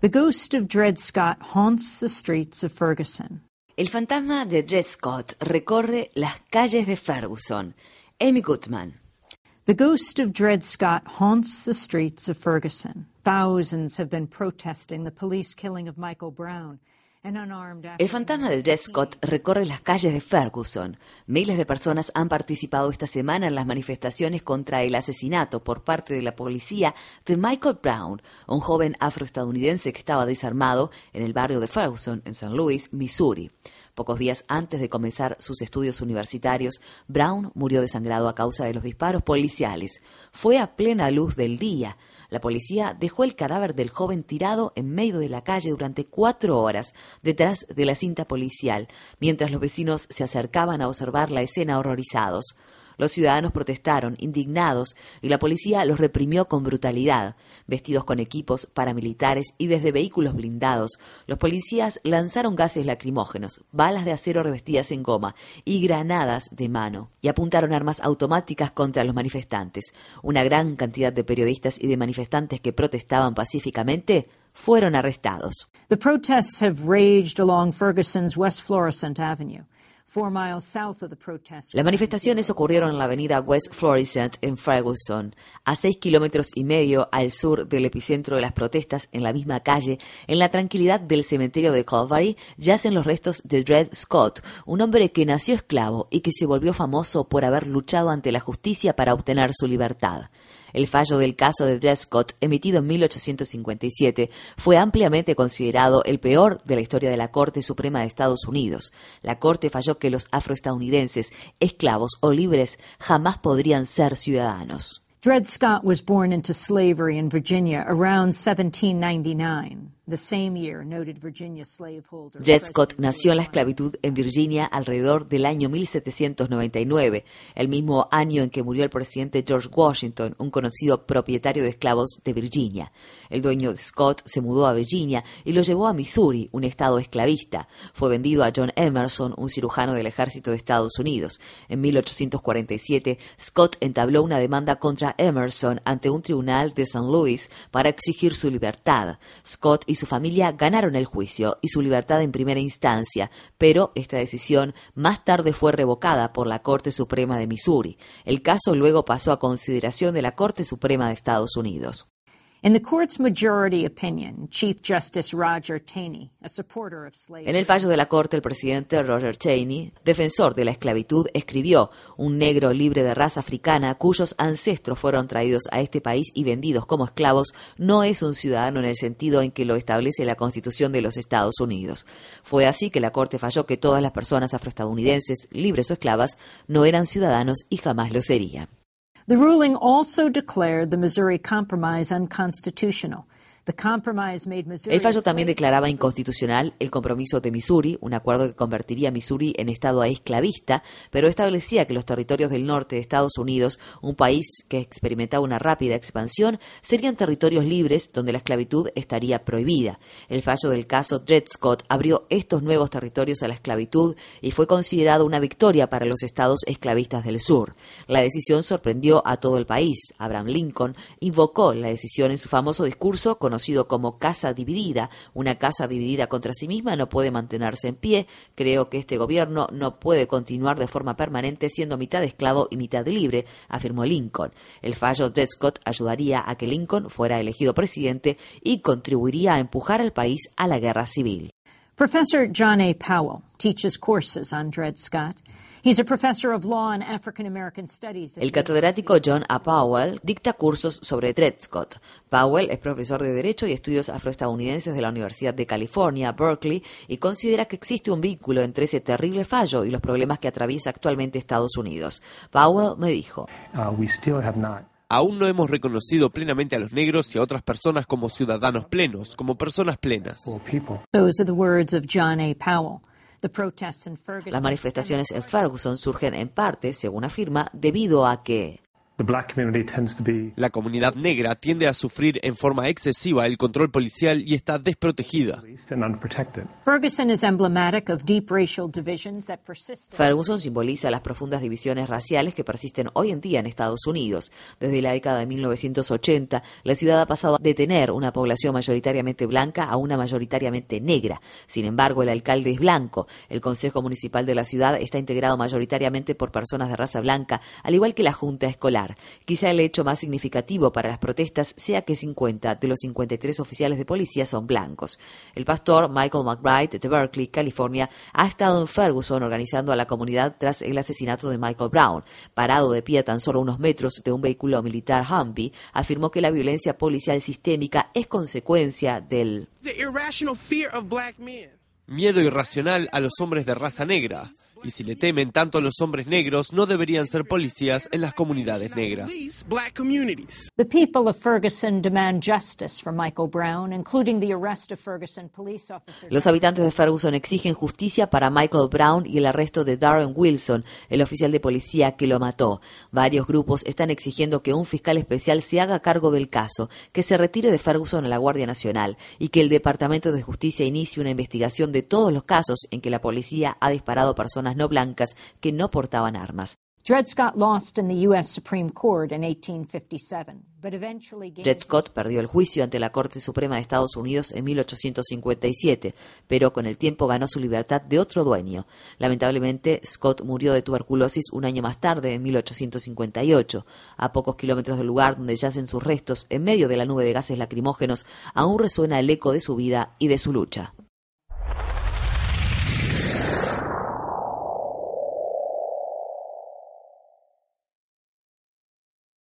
The ghost of Dred Scott haunts the streets of Ferguson. El fantasma de Dred Scott recorre las calles de Ferguson. Amy Goodman. The ghost of Dred Scott haunts the streets of Ferguson. Thousands have been protesting the police killing of Michael Brown. El fantasma de Dred Scott recorre las calles de Ferguson. Miles de personas han participado esta semana en las manifestaciones contra el asesinato por parte de la policía de Michael Brown, un joven afroestadounidense que estaba desarmado en el barrio de Ferguson, en St. Louis, Missouri. Pocos días antes de comenzar sus estudios universitarios, Brown murió desangrado a causa de los disparos policiales. Fue a plena luz del día. La policía dejó el cadáver del joven tirado en medio de la calle durante cuatro horas detrás de la cinta policial, mientras los vecinos se acercaban a observar la escena horrorizados. Los ciudadanos protestaron, indignados, y la policía los reprimió con brutalidad. Vestidos con equipos paramilitares y desde vehículos blindados, los policías lanzaron gases lacrimógenos, balas de acero revestidas en goma y granadas de mano, y apuntaron armas automáticas contra los manifestantes. Una gran cantidad de periodistas y de manifestantes que protestaban pacíficamente fueron arrestados. The protests have raged along Ferguson's West Florissant Avenue. Las manifestaciones ocurrieron en la avenida West Florissant en Ferguson, a seis kilómetros y medio al sur del epicentro de las protestas, en la misma calle, en la tranquilidad del cementerio de Calvary, yacen los restos de Dred Scott, un hombre que nació esclavo y que se volvió famoso por haber luchado ante la justicia para obtener su libertad. El fallo del caso de Dred Scott, emitido en 1857, fue ampliamente considerado el peor de la historia de la Corte Suprema de Estados Unidos. La Corte falló que los afroestadounidenses, esclavos o libres, jamás podrían ser ciudadanos. Dred Scott was born into slavery in Virginia around 1799. Dred Scott nació en la esclavitud en Virginia alrededor del año 1799, el mismo año en que murió el presidente George Washington, un conocido propietario de esclavos de Virginia. El dueño de Scott se mudó a Virginia y lo llevó a Missouri, un estado esclavista. Fue vendido a John Emerson, un cirujano del ejército de Estados Unidos. En 1847, Scott entabló una demanda contra Emerson ante un tribunal de St. Louis para exigir su libertad. Scott y su familia ganaron el juicio y su libertad en primera instancia, pero esta decisión más tarde fue revocada por la Corte Suprema de Missouri. El caso luego pasó a consideración de la Corte Suprema de Estados Unidos. En el fallo de la Corte, el presidente Roger Taney, defensor de la esclavitud, escribió: Un negro libre de raza africana cuyos ancestros fueron traídos a este país y vendidos como esclavos no es un ciudadano en el sentido en que lo establece la Constitución de los Estados Unidos. Fue así que la Corte falló que todas las personas afroestadounidenses, libres o esclavas, no eran ciudadanos y jamás lo serían. The ruling also declared the Missouri Compromise unconstitutional El fallo también declaraba inconstitucional el compromiso de Missouri, un acuerdo que convertiría a Missouri en estado esclavista, pero establecía que los territorios del norte de Estados Unidos, un país que experimentaba una rápida expansión, serían territorios libres donde la esclavitud estaría prohibida. El fallo del caso Dred Scott abrió estos nuevos territorios a la esclavitud y fue considerado una victoria para los estados esclavistas del sur. La decisión sorprendió a todo el país. Abraham Lincoln invocó la decisión en su famoso discurso con conocido como casa dividida. Una casa dividida contra sí misma no puede mantenerse en pie. Creo que este gobierno no puede continuar de forma permanente siendo mitad esclavo y mitad libre, afirmó Lincoln. El fallo de Scott ayudaría a que Lincoln fuera elegido presidente y contribuiría a empujar al país a la guerra civil. Professor John A. Powell teaches courses on Dred Scott. El catedrático John A. Powell dicta cursos sobre Dred Scott. Powell es profesor de Derecho y Estudios Afroestadounidenses de la Universidad de California, Berkeley, y considera que existe un vínculo entre ese terrible fallo y los problemas que atraviesa actualmente Estados Unidos. Powell me dijo. Uh, Aún no hemos reconocido plenamente a los negros y a otras personas como ciudadanos plenos, como personas plenas. Las manifestaciones en Ferguson surgen en parte, según afirma, debido a que La comunidad negra tiende a sufrir en forma excesiva el control policial y está desprotegida. Ferguson simboliza las profundas divisiones raciales que persisten hoy en día en Estados Unidos. Desde la década de 1980, la ciudad ha pasado de tener una población mayoritariamente blanca a una mayoritariamente negra. Sin embargo, el alcalde es blanco. El Consejo Municipal de la ciudad está integrado mayoritariamente por personas de raza blanca, al igual que la Junta Escolar. Quizá el hecho más significativo para las protestas sea que 50 de los 53 oficiales de policía son blancos. El pastor Michael McBride de Berkeley, California, ha estado en Ferguson organizando a la comunidad tras el asesinato de Michael Brown. Parado de pie a tan solo unos metros de un vehículo militar Humvee, afirmó que la violencia policial sistémica es consecuencia del miedo irracional a los hombres de raza negra. Y si le temen tanto a los hombres negros, no deberían ser policías en las comunidades negras. Los habitantes de Ferguson exigen justicia para Michael Brown y el arresto de Darren Wilson, el oficial de policía que lo mató. Varios grupos están exigiendo que un fiscal especial se haga cargo del caso, que se retire de Ferguson a la Guardia Nacional y que el Departamento de Justicia inicie una investigación de todos los casos en que la policía ha disparado personas no blancas que no portaban armas. Dred Scott perdió el juicio ante la Corte Suprema de Estados Unidos en 1857, pero con el tiempo ganó su libertad de otro dueño. Lamentablemente, Scott murió de tuberculosis un año más tarde, en 1858. A pocos kilómetros del lugar donde yacen sus restos, en medio de la nube de gases lacrimógenos, aún resuena el eco de su vida y de su lucha.